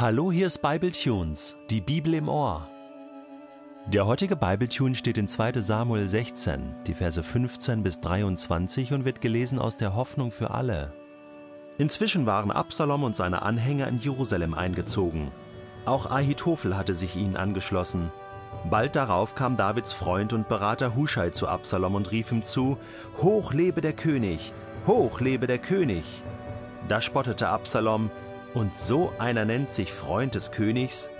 Hallo, hier ist Bible Tunes, die Bibel im Ohr. Der heutige Bible Tune steht in 2. Samuel 16, die Verse 15 bis 23 und wird gelesen aus der Hoffnung für alle. Inzwischen waren Absalom und seine Anhänger in Jerusalem eingezogen. Auch Ahitophel hatte sich ihnen angeschlossen. Bald darauf kam Davids Freund und Berater Huschai zu Absalom und rief ihm zu: Hoch lebe der König! Hoch lebe der König! Da spottete Absalom: und so einer nennt sich Freund des Königs?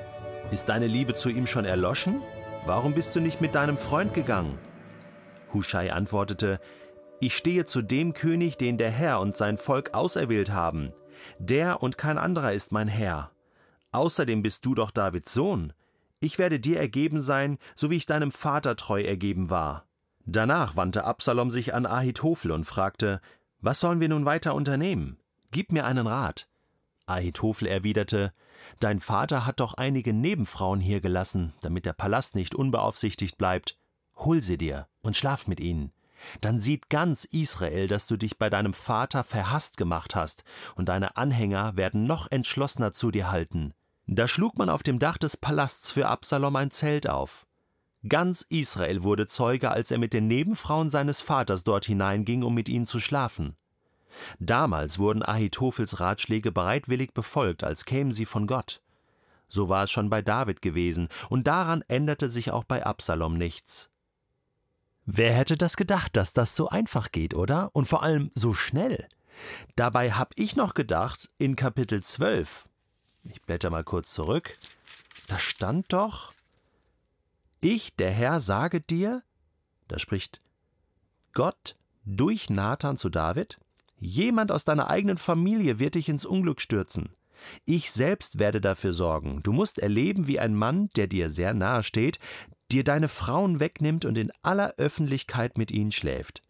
Ist deine Liebe zu ihm schon erloschen? Warum bist du nicht mit deinem Freund gegangen? Huschai antwortete, Ich stehe zu dem König, den der Herr und sein Volk auserwählt haben. Der und kein anderer ist mein Herr. Außerdem bist du doch Davids Sohn. Ich werde dir ergeben sein, so wie ich deinem Vater treu ergeben war. Danach wandte Absalom sich an Ahitophel und fragte, Was sollen wir nun weiter unternehmen? Gib mir einen Rat. Ahitophel erwiderte, Dein Vater hat doch einige Nebenfrauen hier gelassen, damit der Palast nicht unbeaufsichtigt bleibt. Hol sie dir und schlaf mit ihnen. Dann sieht ganz Israel, dass du dich bei deinem Vater verhasst gemacht hast, und deine Anhänger werden noch entschlossener zu dir halten. Da schlug man auf dem Dach des Palasts für Absalom ein Zelt auf. Ganz Israel wurde Zeuge, als er mit den Nebenfrauen seines Vaters dort hineinging, um mit ihnen zu schlafen. Damals wurden Ahitophels Ratschläge bereitwillig befolgt, als kämen sie von Gott. So war es schon bei David gewesen, und daran änderte sich auch bei Absalom nichts. Wer hätte das gedacht, dass das so einfach geht, oder? Und vor allem so schnell. Dabei hab ich noch gedacht, in Kapitel 12, ich blätter mal kurz zurück, da stand doch, ich, der Herr, sage dir, da spricht Gott durch Nathan zu David, Jemand aus deiner eigenen Familie wird dich ins Unglück stürzen. Ich selbst werde dafür sorgen. Du musst erleben, wie ein Mann, der dir sehr nahe steht, dir deine Frauen wegnimmt und in aller Öffentlichkeit mit ihnen schläft.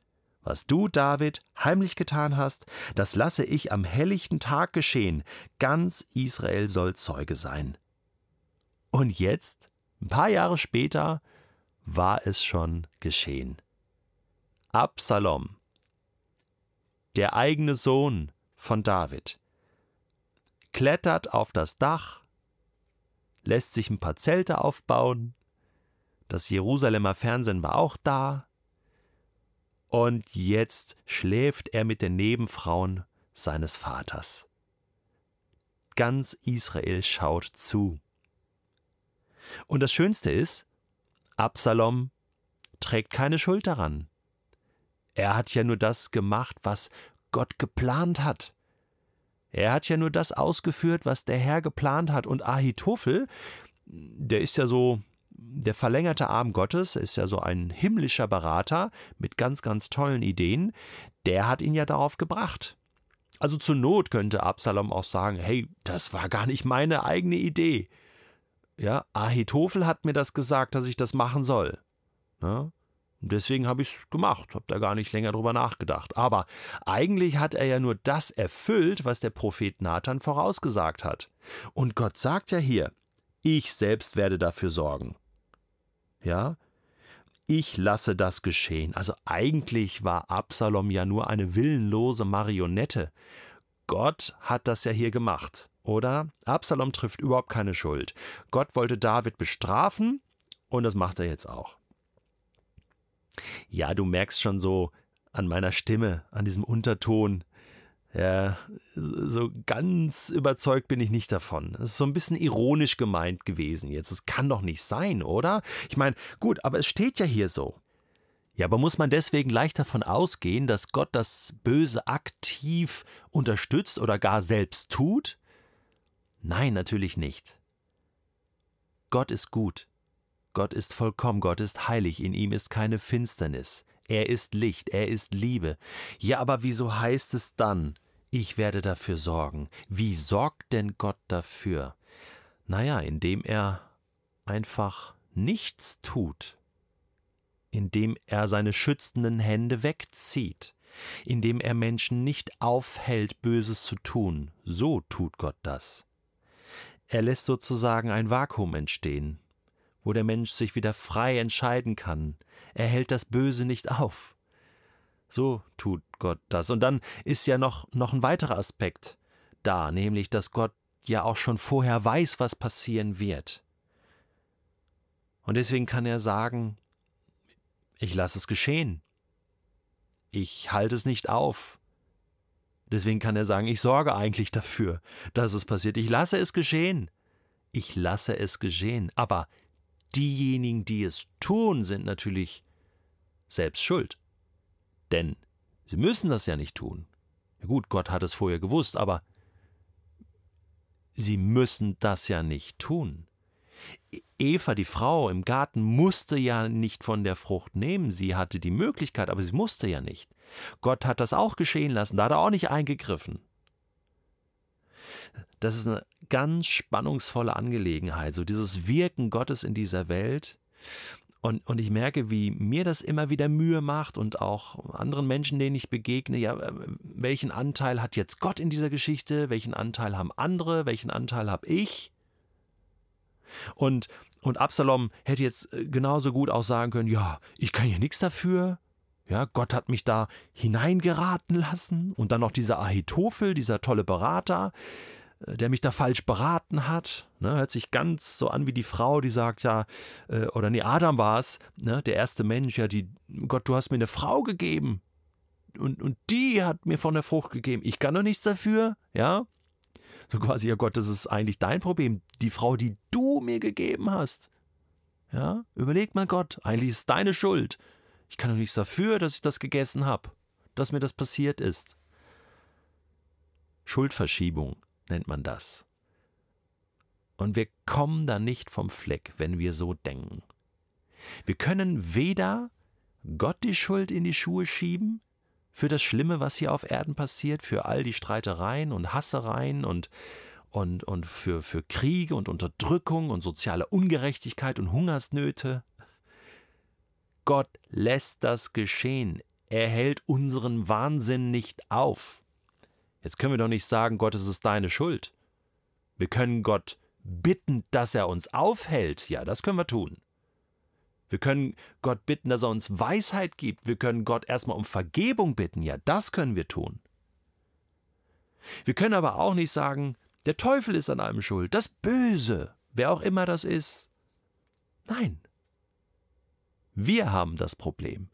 Was du, David, heimlich getan hast, das lasse ich am helllichten Tag geschehen. Ganz Israel soll Zeuge sein. Und jetzt, ein paar Jahre später, war es schon geschehen. Absalom, der eigene Sohn von David, klettert auf das Dach, lässt sich ein paar Zelte aufbauen, das Jerusalemer Fernsehen war auch da, und jetzt schläft er mit den Nebenfrauen seines Vaters. Ganz Israel schaut zu. Und das Schönste ist, Absalom trägt keine Schuld daran. Er hat ja nur das gemacht, was Gott geplant hat. Er hat ja nur das ausgeführt, was der Herr geplant hat. Und Ahitophel, der ist ja so der verlängerte Arm Gottes, ist ja so ein himmlischer Berater mit ganz, ganz tollen Ideen, der hat ihn ja darauf gebracht. Also zur Not könnte Absalom auch sagen, hey, das war gar nicht meine eigene Idee. Ja, Ahitophel hat mir das gesagt, dass ich das machen soll. Ja? Deswegen habe ich es gemacht, habe da gar nicht länger drüber nachgedacht. Aber eigentlich hat er ja nur das erfüllt, was der Prophet Nathan vorausgesagt hat. Und Gott sagt ja hier, ich selbst werde dafür sorgen. Ja? Ich lasse das geschehen. Also eigentlich war Absalom ja nur eine willenlose Marionette. Gott hat das ja hier gemacht, oder? Absalom trifft überhaupt keine Schuld. Gott wollte David bestrafen und das macht er jetzt auch. Ja, du merkst schon so an meiner Stimme, an diesem Unterton. Ja, so ganz überzeugt bin ich nicht davon. Es ist so ein bisschen ironisch gemeint gewesen jetzt. Es kann doch nicht sein, oder? Ich meine, gut, aber es steht ja hier so. Ja, aber muss man deswegen leicht davon ausgehen, dass Gott das Böse aktiv unterstützt oder gar selbst tut? Nein, natürlich nicht. Gott ist gut. Gott ist vollkommen, Gott ist heilig, in ihm ist keine Finsternis. Er ist Licht, er ist Liebe. Ja, aber wieso heißt es dann, ich werde dafür sorgen? Wie sorgt denn Gott dafür? Naja, indem er einfach nichts tut, indem er seine schützenden Hände wegzieht, indem er Menschen nicht aufhält, Böses zu tun. So tut Gott das. Er lässt sozusagen ein Vakuum entstehen, wo der Mensch sich wieder frei entscheiden kann. Er hält das Böse nicht auf. So tut Gott das. Und dann ist ja noch, noch ein weiterer Aspekt da, nämlich, dass Gott ja auch schon vorher weiß, was passieren wird. Und deswegen kann er sagen, ich lasse es geschehen. Ich halte es nicht auf. Deswegen kann er sagen, ich sorge eigentlich dafür, dass es passiert. Ich lasse es geschehen. Ich lasse es geschehen. Aber diejenigen, die es tun, sind natürlich selbst schuld. Denn sie müssen das ja nicht tun. Ja gut, Gott hat es vorher gewusst, aber sie müssen das ja nicht tun. Eva, die Frau im Garten, musste ja nicht von der Frucht nehmen. Sie hatte die Möglichkeit, aber sie musste ja nicht. Gott hat das auch geschehen lassen, da hat er auch nicht eingegriffen. Das ist eine ganz spannungsvolle Angelegenheit, so dieses Wirken Gottes in dieser Welt. Und, und ich merke, wie mir das immer wieder Mühe macht und auch anderen Menschen, denen ich begegne, ja, welchen Anteil hat jetzt Gott in dieser Geschichte, welchen Anteil haben andere, welchen Anteil habe ich? Und, und Absalom hätte jetzt äh, genauso gut auch sagen können, ja, ich kann ja nichts dafür. Ja, Gott hat mich da hineingeraten lassen. Und dann noch dieser Ahitophel, dieser tolle Berater, äh, der mich da falsch beraten hat. Ne, hört sich ganz so an wie die Frau, die sagt ja, äh, oder nee, Adam war es, ne, der erste Mensch, ja, die, Gott, du hast mir eine Frau gegeben. Und, und die hat mir von der Frucht gegeben. Ich kann doch nichts dafür, ja. So quasi, ja Gott, das ist eigentlich dein Problem. Die Frau, die du mir gegeben hast. Ja, überleg mal Gott, eigentlich ist es deine Schuld. Ich kann doch nichts dafür, dass ich das gegessen habe, dass mir das passiert ist. Schuldverschiebung nennt man das. Und wir kommen da nicht vom Fleck, wenn wir so denken. Wir können weder Gott die Schuld in die Schuhe schieben, für das Schlimme, was hier auf Erden passiert, für all die Streitereien und Hassereien und, und, und für, für Kriege und Unterdrückung und soziale Ungerechtigkeit und Hungersnöte. Gott lässt das geschehen. Er hält unseren Wahnsinn nicht auf. Jetzt können wir doch nicht sagen, Gott, es ist deine Schuld. Wir können Gott bitten, dass er uns aufhält. Ja, das können wir tun. Wir können Gott bitten, dass er uns Weisheit gibt. Wir können Gott erstmal um Vergebung bitten. Ja, das können wir tun. Wir können aber auch nicht sagen, der Teufel ist an allem schuld, das Böse, wer auch immer das ist. Nein. Wir haben das Problem.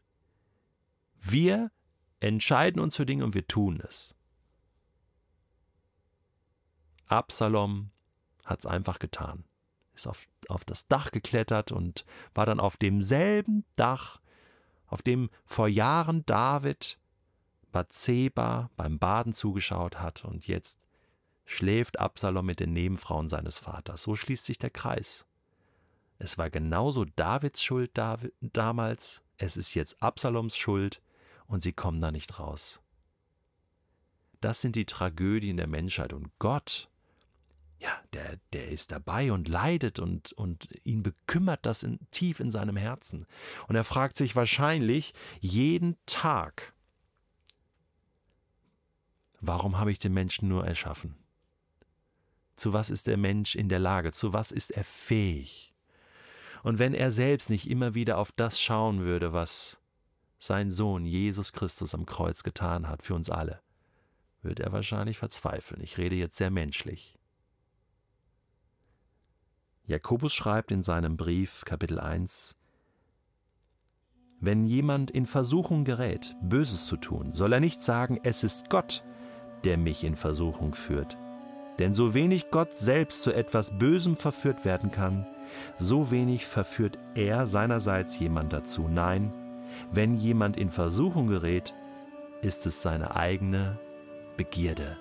Wir entscheiden uns für Dinge und wir tun es. Absalom hat es einfach getan ist auf, auf das Dach geklettert und war dann auf demselben Dach, auf dem vor Jahren David Bathseba beim Baden zugeschaut hat und jetzt schläft Absalom mit den Nebenfrauen seines Vaters. So schließt sich der Kreis. Es war genauso Davids Schuld damals, es ist jetzt Absaloms Schuld und sie kommen da nicht raus. Das sind die Tragödien der Menschheit und Gott ja, der, der ist dabei und leidet und, und ihn bekümmert das in, tief in seinem Herzen. Und er fragt sich wahrscheinlich jeden Tag, warum habe ich den Menschen nur erschaffen? Zu was ist der Mensch in der Lage? Zu was ist er fähig? Und wenn er selbst nicht immer wieder auf das schauen würde, was sein Sohn Jesus Christus am Kreuz getan hat für uns alle, würde er wahrscheinlich verzweifeln. Ich rede jetzt sehr menschlich. Jakobus schreibt in seinem Brief Kapitel 1 Wenn jemand in Versuchung gerät, Böses zu tun, soll er nicht sagen, es ist Gott, der mich in Versuchung führt. Denn so wenig Gott selbst zu etwas Bösem verführt werden kann, so wenig verführt er seinerseits jemand dazu. Nein, wenn jemand in Versuchung gerät, ist es seine eigene Begierde.